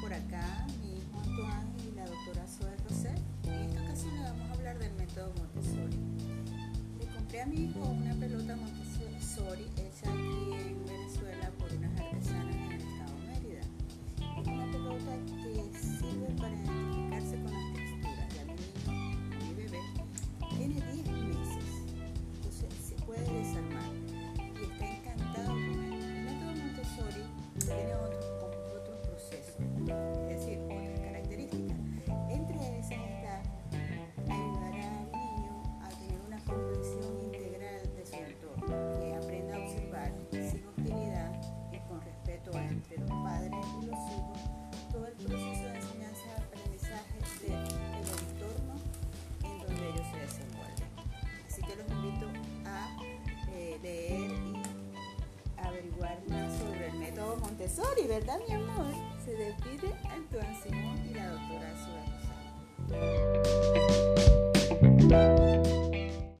por acá, mi hijo Antoine y la doctora Zoe Rosé. En esta ocasión le vamos a hablar del método Montessori. Le compré a mi hijo una pelota Montessori Montessori, ¿verdad, mi amor? Se despide Antoine Simón y la doctora Sura